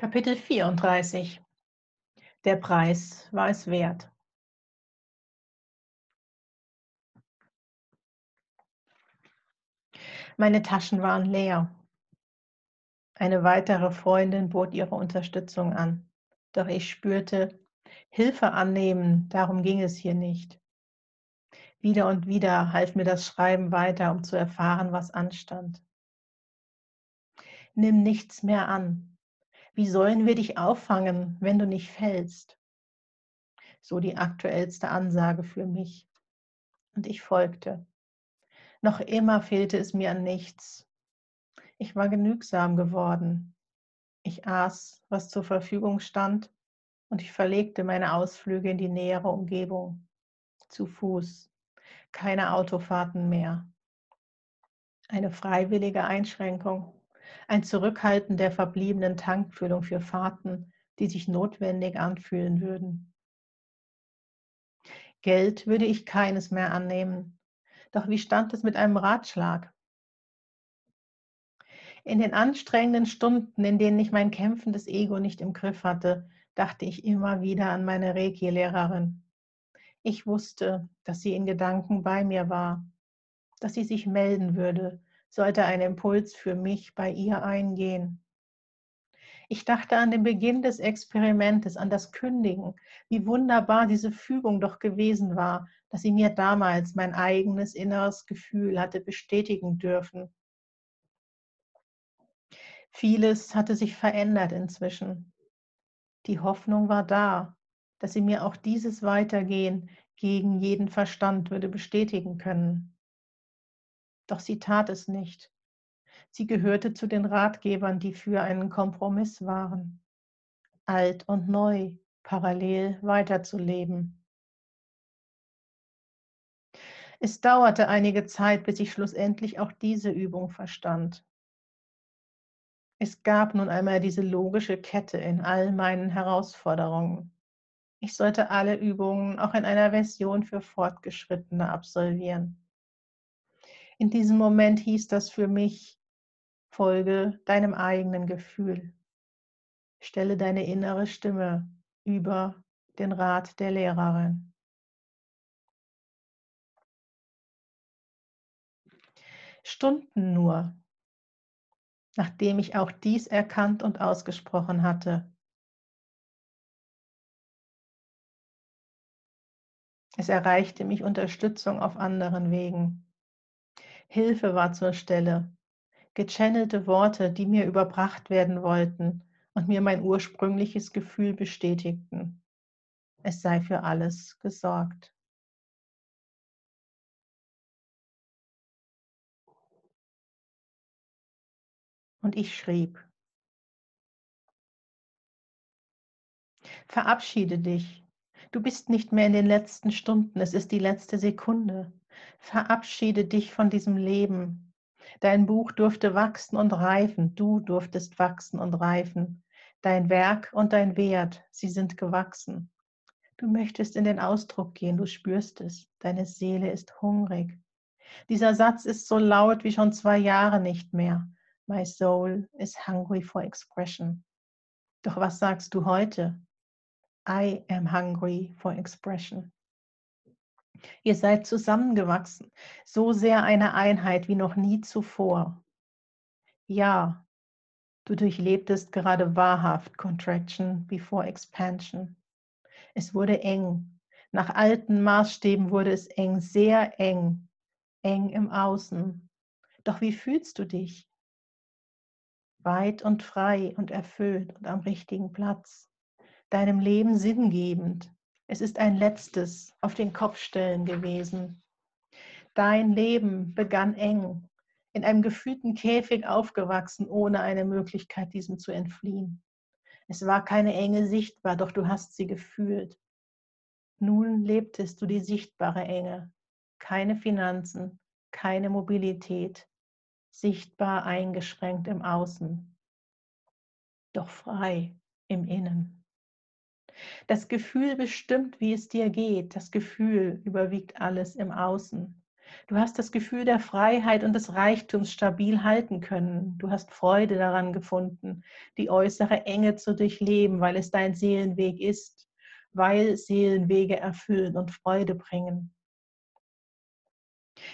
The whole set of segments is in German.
Kapitel 34 Der Preis war es wert. Meine Taschen waren leer. Eine weitere Freundin bot ihre Unterstützung an. Doch ich spürte, Hilfe annehmen, darum ging es hier nicht. Wieder und wieder half mir das Schreiben weiter, um zu erfahren, was anstand. Nimm nichts mehr an. Wie sollen wir dich auffangen, wenn du nicht fällst? So die aktuellste Ansage für mich. Und ich folgte. Noch immer fehlte es mir an nichts. Ich war genügsam geworden. Ich aß, was zur Verfügung stand, und ich verlegte meine Ausflüge in die nähere Umgebung. Zu Fuß. Keine Autofahrten mehr. Eine freiwillige Einschränkung. Ein Zurückhalten der verbliebenen Tankfüllung für Fahrten, die sich notwendig anfühlen würden. Geld würde ich keines mehr annehmen. Doch wie stand es mit einem Ratschlag? In den anstrengenden Stunden, in denen ich mein kämpfendes Ego nicht im Griff hatte, dachte ich immer wieder an meine Reiki-Lehrerin. Ich wusste, dass sie in Gedanken bei mir war, dass sie sich melden würde, sollte ein Impuls für mich bei ihr eingehen. Ich dachte an den Beginn des Experimentes, an das Kündigen, wie wunderbar diese Fügung doch gewesen war, dass sie mir damals mein eigenes inneres Gefühl hatte bestätigen dürfen. Vieles hatte sich verändert inzwischen. Die Hoffnung war da, dass sie mir auch dieses Weitergehen gegen jeden Verstand würde bestätigen können. Doch sie tat es nicht. Sie gehörte zu den Ratgebern, die für einen Kompromiss waren, alt und neu parallel weiterzuleben. Es dauerte einige Zeit, bis ich schlussendlich auch diese Übung verstand. Es gab nun einmal diese logische Kette in all meinen Herausforderungen. Ich sollte alle Übungen auch in einer Version für Fortgeschrittene absolvieren. In diesem Moment hieß das für mich, Folge deinem eigenen Gefühl. Stelle deine innere Stimme über den Rat der Lehrerin. Stunden nur, nachdem ich auch dies erkannt und ausgesprochen hatte. Es erreichte mich Unterstützung auf anderen Wegen. Hilfe war zur Stelle, gechannelte Worte, die mir überbracht werden wollten und mir mein ursprüngliches Gefühl bestätigten. Es sei für alles gesorgt. Und ich schrieb, verabschiede dich. Du bist nicht mehr in den letzten Stunden, es ist die letzte Sekunde. Verabschiede dich von diesem Leben, Dein Buch durfte wachsen und reifen, du durftest wachsen und reifen. Dein Werk und dein Wert, sie sind gewachsen. Du möchtest in den Ausdruck gehen, du spürst es, deine Seele ist hungrig. Dieser Satz ist so laut wie schon zwei Jahre nicht mehr. My soul is hungry for expression. Doch was sagst du heute? I am hungry for expression. Ihr seid zusammengewachsen, so sehr eine Einheit wie noch nie zuvor. Ja, du durchlebtest gerade wahrhaft Contraction before Expansion. Es wurde eng. Nach alten Maßstäben wurde es eng, sehr eng, eng im Außen. Doch wie fühlst du dich? Weit und frei und erfüllt und am richtigen Platz, deinem Leben sinngebend, es ist ein letztes auf den Kopf stellen gewesen. Dein Leben begann eng, in einem gefühlten Käfig aufgewachsen, ohne eine Möglichkeit, diesem zu entfliehen. Es war keine Enge sichtbar, doch du hast sie gefühlt. Nun lebtest du die sichtbare Enge. Keine Finanzen, keine Mobilität, sichtbar eingeschränkt im Außen, doch frei im Innen. Das Gefühl bestimmt, wie es dir geht. Das Gefühl überwiegt alles im Außen. Du hast das Gefühl der Freiheit und des Reichtums stabil halten können. Du hast Freude daran gefunden, die äußere Enge zu durchleben, weil es dein Seelenweg ist, weil Seelenwege erfüllen und Freude bringen.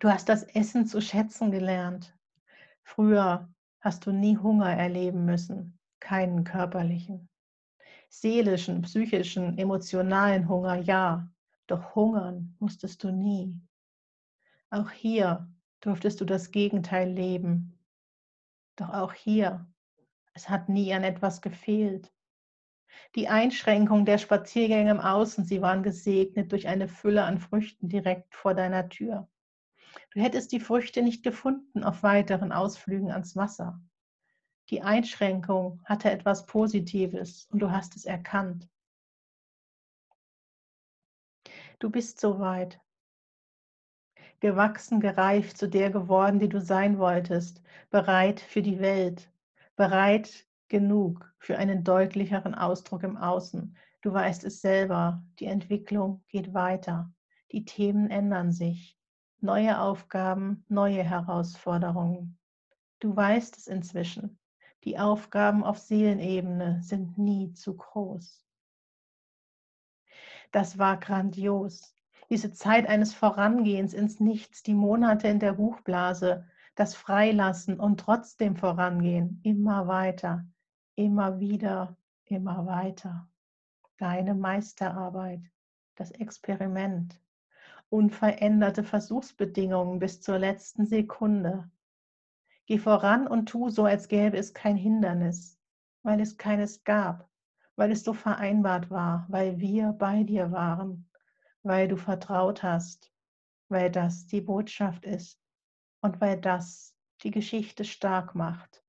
Du hast das Essen zu schätzen gelernt. Früher hast du nie Hunger erleben müssen, keinen körperlichen. Seelischen, psychischen, emotionalen Hunger ja, doch hungern musstest du nie. Auch hier durftest du das Gegenteil leben. Doch auch hier, es hat nie an etwas gefehlt. Die Einschränkung der Spaziergänge im Außen, sie waren gesegnet durch eine Fülle an Früchten direkt vor deiner Tür. Du hättest die Früchte nicht gefunden auf weiteren Ausflügen ans Wasser. Die Einschränkung hatte etwas Positives und du hast es erkannt. Du bist soweit. Gewachsen, gereift, zu der geworden, die du sein wolltest, bereit für die Welt, bereit genug für einen deutlicheren Ausdruck im Außen. Du weißt es selber, die Entwicklung geht weiter, die Themen ändern sich, neue Aufgaben, neue Herausforderungen. Du weißt es inzwischen, die Aufgaben auf Seelenebene sind nie zu groß. Das war grandios diese Zeit eines Vorangehens ins Nichts, die Monate in der Buchblase, das Freilassen und trotzdem vorangehen, immer weiter, immer wieder, immer weiter. Deine Meisterarbeit, das Experiment, unveränderte Versuchsbedingungen bis zur letzten Sekunde. Geh voran und tu so, als gäbe es kein Hindernis, weil es keines gab, weil es so vereinbart war, weil wir bei dir waren weil du vertraut hast, weil das die Botschaft ist und weil das die Geschichte stark macht,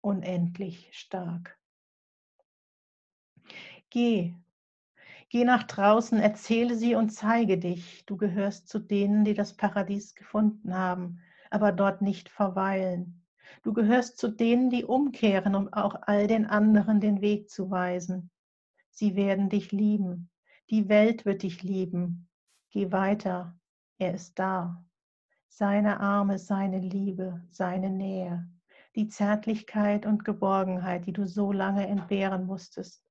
unendlich stark. Geh, geh nach draußen, erzähle sie und zeige dich. Du gehörst zu denen, die das Paradies gefunden haben, aber dort nicht verweilen. Du gehörst zu denen, die umkehren, um auch all den anderen den Weg zu weisen. Sie werden dich lieben, die Welt wird dich lieben. Geh weiter. Er ist da. Seine Arme, seine Liebe, seine Nähe, die Zärtlichkeit und Geborgenheit, die du so lange entbehren musstest.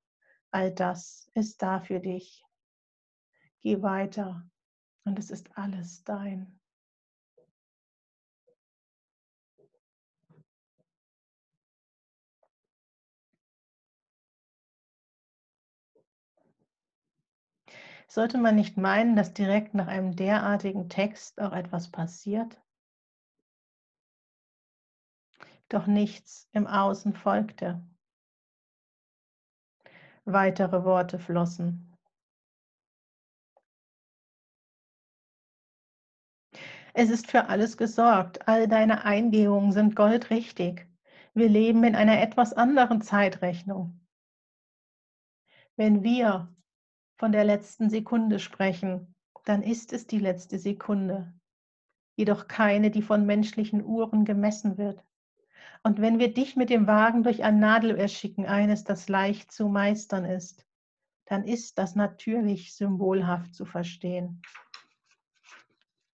All das ist da für dich. Geh weiter und es ist alles dein. Sollte man nicht meinen, dass direkt nach einem derartigen Text auch etwas passiert? Doch nichts im Außen folgte. Weitere Worte flossen. Es ist für alles gesorgt. All deine Eingehungen sind goldrichtig. Wir leben in einer etwas anderen Zeitrechnung. Wenn wir von der letzten Sekunde sprechen, dann ist es die letzte Sekunde, jedoch keine, die von menschlichen Uhren gemessen wird. Und wenn wir dich mit dem Wagen durch ein Nadelöhr schicken, eines, das leicht zu meistern ist, dann ist das natürlich symbolhaft zu verstehen.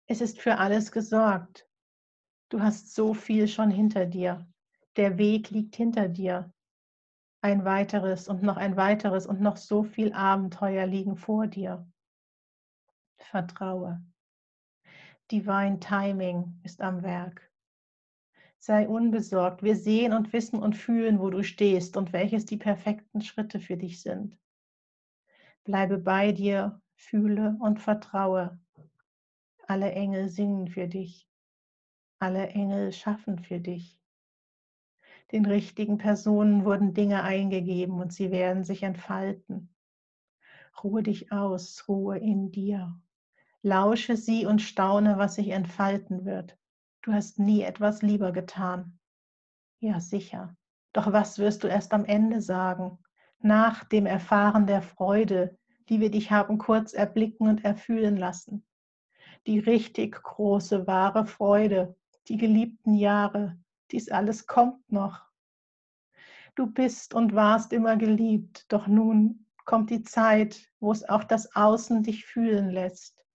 Es ist für alles gesorgt. Du hast so viel schon hinter dir. Der Weg liegt hinter dir ein weiteres und noch ein weiteres und noch so viel Abenteuer liegen vor dir. Vertraue. Divine Timing ist am Werk. Sei unbesorgt. Wir sehen und wissen und fühlen, wo du stehst und welches die perfekten Schritte für dich sind. Bleibe bei dir, fühle und vertraue. Alle Engel singen für dich. Alle Engel schaffen für dich den richtigen Personen wurden Dinge eingegeben und sie werden sich entfalten. Ruhe dich aus, Ruhe in dir. Lausche sie und staune, was sich entfalten wird. Du hast nie etwas lieber getan. Ja, sicher. Doch was wirst du erst am Ende sagen, nach dem Erfahren der Freude, die wir dich haben kurz erblicken und erfühlen lassen? Die richtig große, wahre Freude, die geliebten Jahre, dies alles kommt noch. Du bist und warst immer geliebt, doch nun kommt die Zeit, wo es auch das Außen dich fühlen lässt.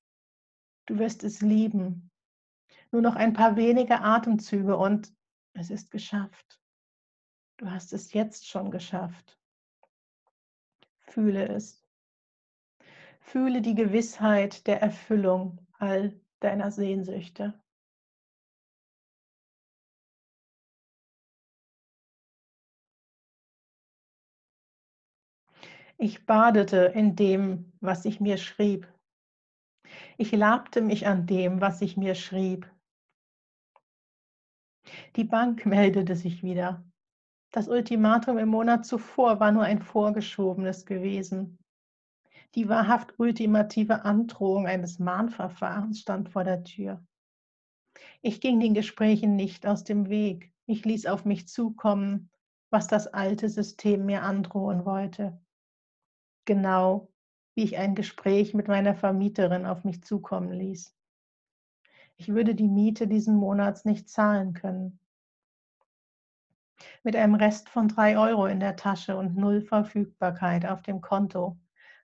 Du wirst es lieben, Nur noch ein paar wenige Atemzüge und es ist geschafft. Du hast es jetzt schon geschafft. Fühle es. Fühle die Gewissheit der Erfüllung all deiner Sehnsüchte. Ich badete in dem, was ich mir schrieb. Ich labte mich an dem, was ich mir schrieb. Die Bank meldete sich wieder. Das Ultimatum im Monat zuvor war nur ein vorgeschobenes gewesen. Die wahrhaft ultimative Androhung eines Mahnverfahrens stand vor der Tür. Ich ging den Gesprächen nicht aus dem Weg. Ich ließ auf mich zukommen, was das alte System mir androhen wollte. Genau wie ich ein Gespräch mit meiner Vermieterin auf mich zukommen ließ. Ich würde die Miete diesen Monats nicht zahlen können. Mit einem Rest von drei Euro in der Tasche und null Verfügbarkeit auf dem Konto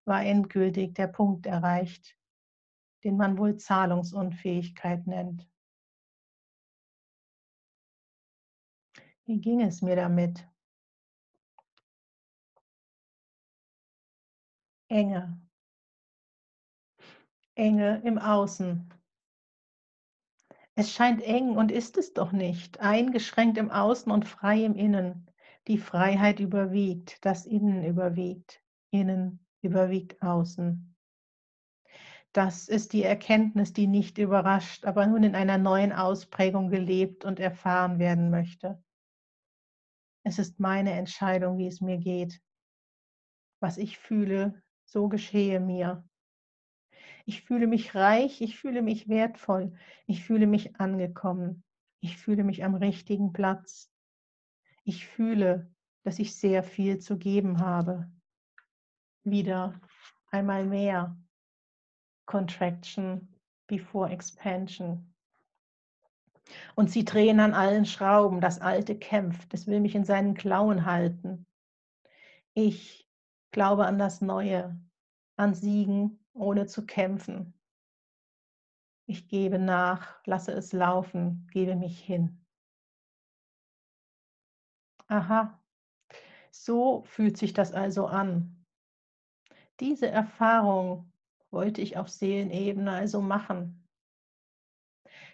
war endgültig der Punkt erreicht, den man wohl Zahlungsunfähigkeit nennt. Wie ging es mir damit? Enge. Enge im Außen. Es scheint eng und ist es doch nicht, eingeschränkt im Außen und frei im Innen. Die Freiheit überwiegt, das Innen überwiegt, Innen überwiegt Außen. Das ist die Erkenntnis, die nicht überrascht, aber nun in einer neuen Ausprägung gelebt und erfahren werden möchte. Es ist meine Entscheidung, wie es mir geht. Was ich fühle, so geschehe mir. Ich fühle mich reich, ich fühle mich wertvoll, ich fühle mich angekommen, ich fühle mich am richtigen Platz. Ich fühle, dass ich sehr viel zu geben habe. Wieder einmal mehr. Contraction before Expansion. Und sie drehen an allen Schrauben, das Alte kämpft, es will mich in seinen Klauen halten. Ich glaube an das Neue, an Siegen ohne zu kämpfen. Ich gebe nach, lasse es laufen, gebe mich hin. Aha, so fühlt sich das also an. Diese Erfahrung wollte ich auf Seelenebene also machen.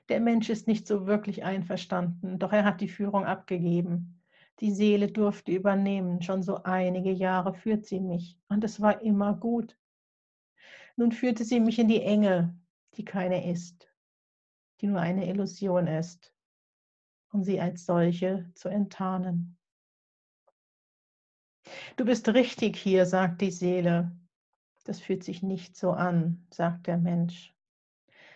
Der Mensch ist nicht so wirklich einverstanden, doch er hat die Führung abgegeben. Die Seele durfte übernehmen, schon so einige Jahre führt sie mich und es war immer gut. Nun führte sie mich in die Enge, die keine ist, die nur eine Illusion ist, um sie als solche zu enttarnen. Du bist richtig hier, sagt die Seele. Das fühlt sich nicht so an, sagt der Mensch.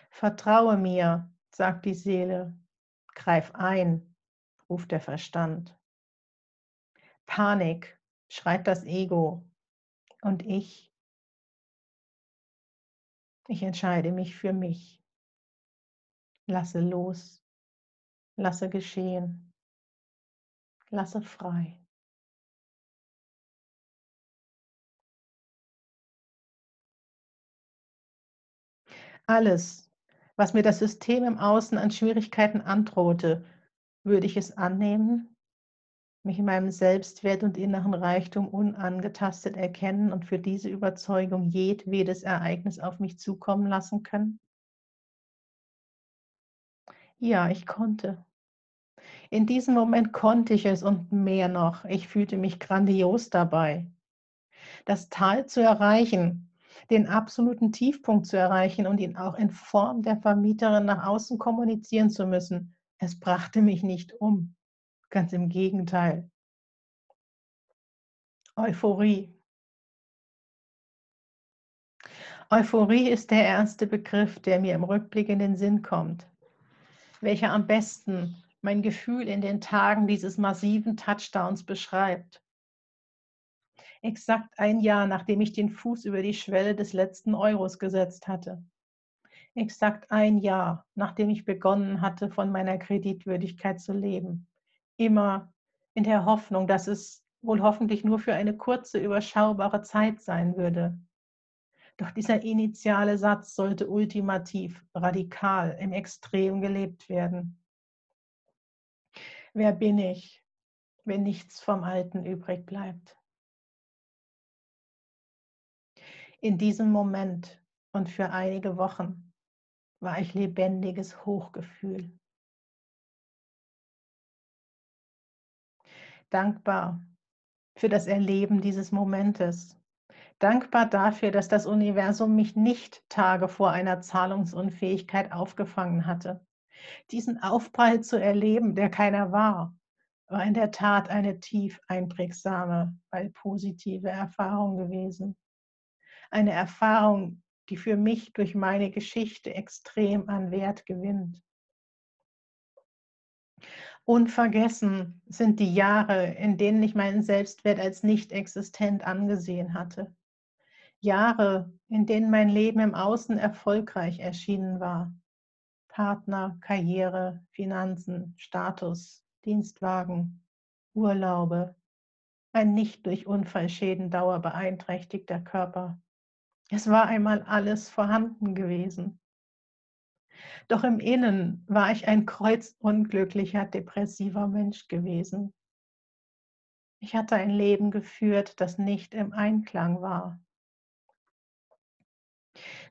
Vertraue mir, sagt die Seele. Greif ein, ruft der Verstand. Panik, schreit das Ego. Und ich ich entscheide mich für mich. Lasse los. Lasse geschehen. Lasse frei. Alles, was mir das System im Außen an Schwierigkeiten androhte, würde ich es annehmen, mich in meinem Selbstwert und inneren Reichtum unangetastet erkennen und für diese Überzeugung jedwedes Ereignis auf mich zukommen lassen können? Ja, ich konnte. In diesem Moment konnte ich es und mehr noch. Ich fühlte mich grandios dabei. Das Tal zu erreichen, den absoluten Tiefpunkt zu erreichen und ihn auch in Form der Vermieterin nach außen kommunizieren zu müssen, es brachte mich nicht um. Ganz im Gegenteil. Euphorie. Euphorie ist der erste Begriff, der mir im Rückblick in den Sinn kommt, welcher am besten mein Gefühl in den Tagen dieses massiven Touchdowns beschreibt. Exakt ein Jahr, nachdem ich den Fuß über die Schwelle des letzten Euros gesetzt hatte. Exakt ein Jahr, nachdem ich begonnen hatte, von meiner Kreditwürdigkeit zu leben immer in der Hoffnung, dass es wohl hoffentlich nur für eine kurze, überschaubare Zeit sein würde. Doch dieser initiale Satz sollte ultimativ, radikal, im Extrem gelebt werden. Wer bin ich, wenn nichts vom Alten übrig bleibt? In diesem Moment und für einige Wochen war ich lebendiges Hochgefühl. Dankbar für das Erleben dieses Momentes. Dankbar dafür, dass das Universum mich nicht Tage vor einer Zahlungsunfähigkeit aufgefangen hatte. Diesen Aufprall zu erleben, der keiner war, war in der Tat eine tief einprägsame, weil positive Erfahrung gewesen. Eine Erfahrung, die für mich durch meine Geschichte extrem an Wert gewinnt. Unvergessen sind die Jahre, in denen ich meinen Selbstwert als nicht existent angesehen hatte. Jahre, in denen mein Leben im Außen erfolgreich erschienen war. Partner, Karriere, Finanzen, Status, Dienstwagen, Urlaube, ein nicht durch Unfallschäden dauerbeeinträchtigter Körper. Es war einmal alles vorhanden gewesen. Doch im Innen war ich ein kreuzunglücklicher, depressiver Mensch gewesen. Ich hatte ein Leben geführt, das nicht im Einklang war.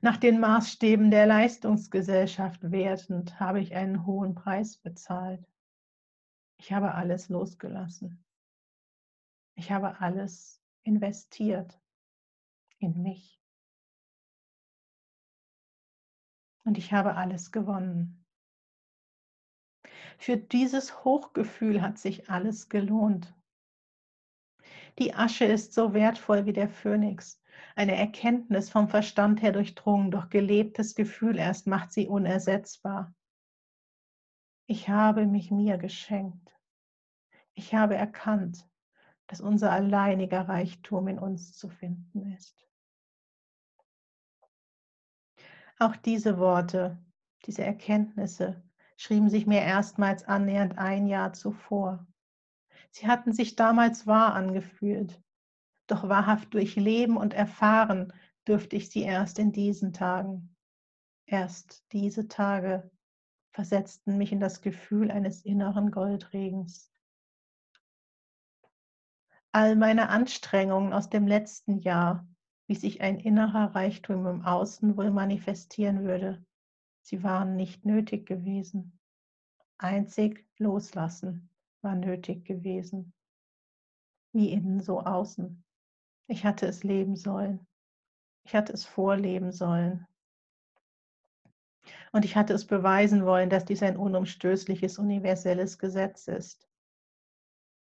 Nach den Maßstäben der Leistungsgesellschaft wertend habe ich einen hohen Preis bezahlt. Ich habe alles losgelassen. Ich habe alles investiert in mich. Und ich habe alles gewonnen. Für dieses Hochgefühl hat sich alles gelohnt. Die Asche ist so wertvoll wie der Phönix. Eine Erkenntnis vom Verstand her durchdrungen, doch gelebtes Gefühl erst macht sie unersetzbar. Ich habe mich mir geschenkt. Ich habe erkannt, dass unser alleiniger Reichtum in uns zu finden ist. Auch diese Worte, diese Erkenntnisse schrieben sich mir erstmals annähernd ein Jahr zuvor. Sie hatten sich damals wahr angefühlt, doch wahrhaft durchleben und erfahren dürfte ich sie erst in diesen Tagen. Erst diese Tage versetzten mich in das Gefühl eines inneren Goldregens. All meine Anstrengungen aus dem letzten Jahr wie sich ein innerer Reichtum im Außen wohl manifestieren würde. Sie waren nicht nötig gewesen. Einzig loslassen war nötig gewesen. Wie innen so außen. Ich hatte es leben sollen. Ich hatte es vorleben sollen. Und ich hatte es beweisen wollen, dass dies ein unumstößliches, universelles Gesetz ist.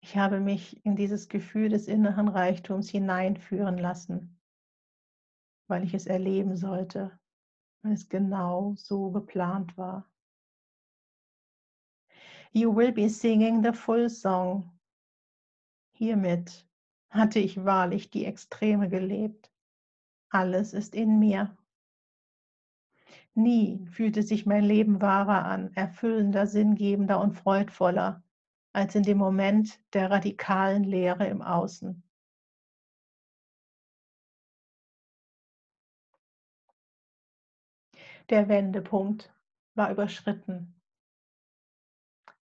Ich habe mich in dieses Gefühl des inneren Reichtums hineinführen lassen weil ich es erleben sollte, weil es genau so geplant war. You will be singing the full song. Hiermit hatte ich wahrlich die Extreme gelebt. Alles ist in mir. Nie fühlte sich mein Leben wahrer an, erfüllender, sinngebender und freudvoller als in dem Moment der radikalen Leere im Außen. Der Wendepunkt war überschritten.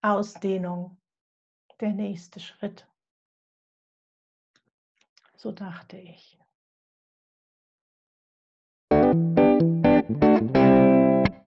Ausdehnung, der nächste Schritt. So dachte ich.